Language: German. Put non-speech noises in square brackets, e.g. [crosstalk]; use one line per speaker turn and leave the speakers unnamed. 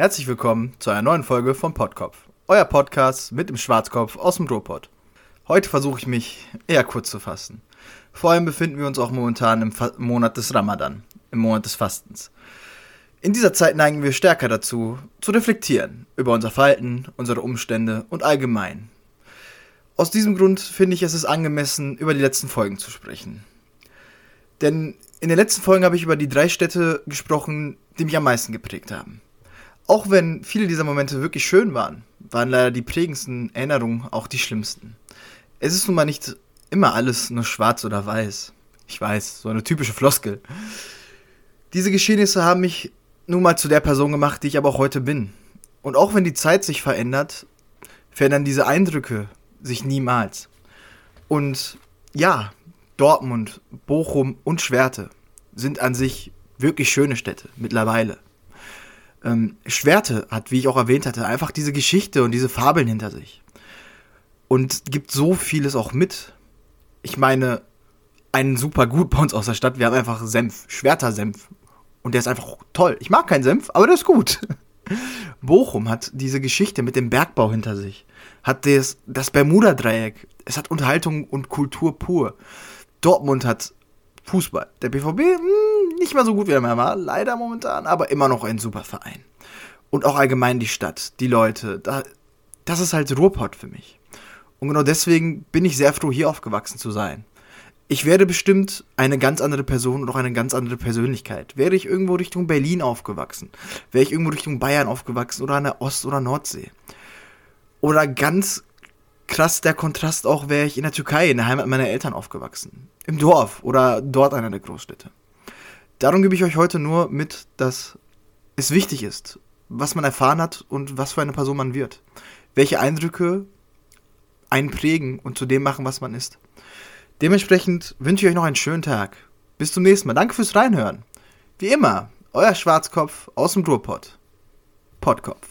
Herzlich willkommen zu einer neuen Folge von Podkopf, euer Podcast mit dem Schwarzkopf aus dem Ruhrpott. Heute versuche ich mich eher kurz zu fassen. Vor allem befinden wir uns auch momentan im Fa Monat des Ramadan, im Monat des Fastens. In dieser Zeit neigen wir stärker dazu, zu reflektieren über unser Verhalten, unsere Umstände und allgemein. Aus diesem Grund finde ich es ist angemessen, über die letzten Folgen zu sprechen. Denn in den letzten Folgen habe ich über die drei Städte gesprochen, die mich am meisten geprägt haben. Auch wenn viele dieser Momente wirklich schön waren, waren leider die prägendsten Erinnerungen auch die schlimmsten. Es ist nun mal nicht immer alles nur schwarz oder weiß. Ich weiß, so eine typische Floskel. Diese Geschehnisse haben mich nun mal zu der Person gemacht, die ich aber auch heute bin. Und auch wenn die Zeit sich verändert, verändern diese Eindrücke sich niemals. Und ja, Dortmund, Bochum und Schwerte sind an sich wirklich schöne Städte mittlerweile. Ähm, Schwerte hat, wie ich auch erwähnt hatte, einfach diese Geschichte und diese Fabeln hinter sich. Und gibt so vieles auch mit. Ich meine, einen super gut bei uns aus der Stadt. Wir haben einfach Senf, Schwerter-Senf. Und der ist einfach toll. Ich mag keinen Senf, aber der ist gut. [laughs] Bochum hat diese Geschichte mit dem Bergbau hinter sich. Hat das, das Bermuda-Dreieck. Es hat Unterhaltung und Kultur pur. Dortmund hat Fußball. Der BVB, mh, hm, nicht mehr so gut wie er war, leider momentan, aber immer noch ein super Verein. Und auch allgemein die Stadt, die Leute, da, das ist halt Ruhrpott für mich. Und genau deswegen bin ich sehr froh, hier aufgewachsen zu sein. Ich werde bestimmt eine ganz andere Person und auch eine ganz andere Persönlichkeit. Wäre ich irgendwo Richtung Berlin aufgewachsen, wäre ich irgendwo Richtung Bayern aufgewachsen oder an der Ost- oder Nordsee. Oder ganz krass der Kontrast auch, wäre ich in der Türkei, in der Heimat meiner Eltern aufgewachsen. Im Dorf oder dort einer der Großstädte. Darum gebe ich euch heute nur mit, dass es wichtig ist, was man erfahren hat und was für eine Person man wird. Welche Eindrücke einen prägen und zu dem machen, was man ist. Dementsprechend wünsche ich euch noch einen schönen Tag. Bis zum nächsten Mal. Danke fürs Reinhören. Wie immer, euer Schwarzkopf aus dem Ruhrpott. Pottkopf.